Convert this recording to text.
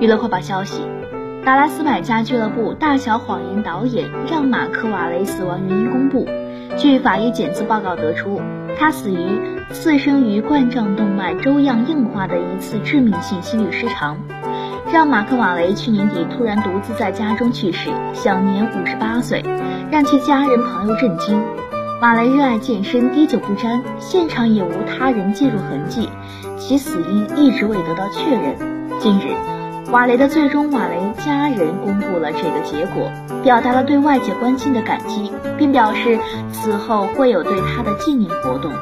娱乐快报消息：达拉斯买家俱乐部《大小谎言》导演让·马克·瓦雷死亡原因公布。据法医检测报告得出，他死于次生于冠状动脉粥样硬化的一次致命性心律失常。让·马克·瓦雷去年底突然独自在家中去世，享年五十八岁，让其家人朋友震惊。瓦雷热爱健身，滴酒不沾，现场也无他人介入痕迹，其死因一直未得到确认。近日。瓦雷的最终，瓦雷家人公布了这个结果，表达了对外界关心的感激，并表示此后会有对他的纪念活动。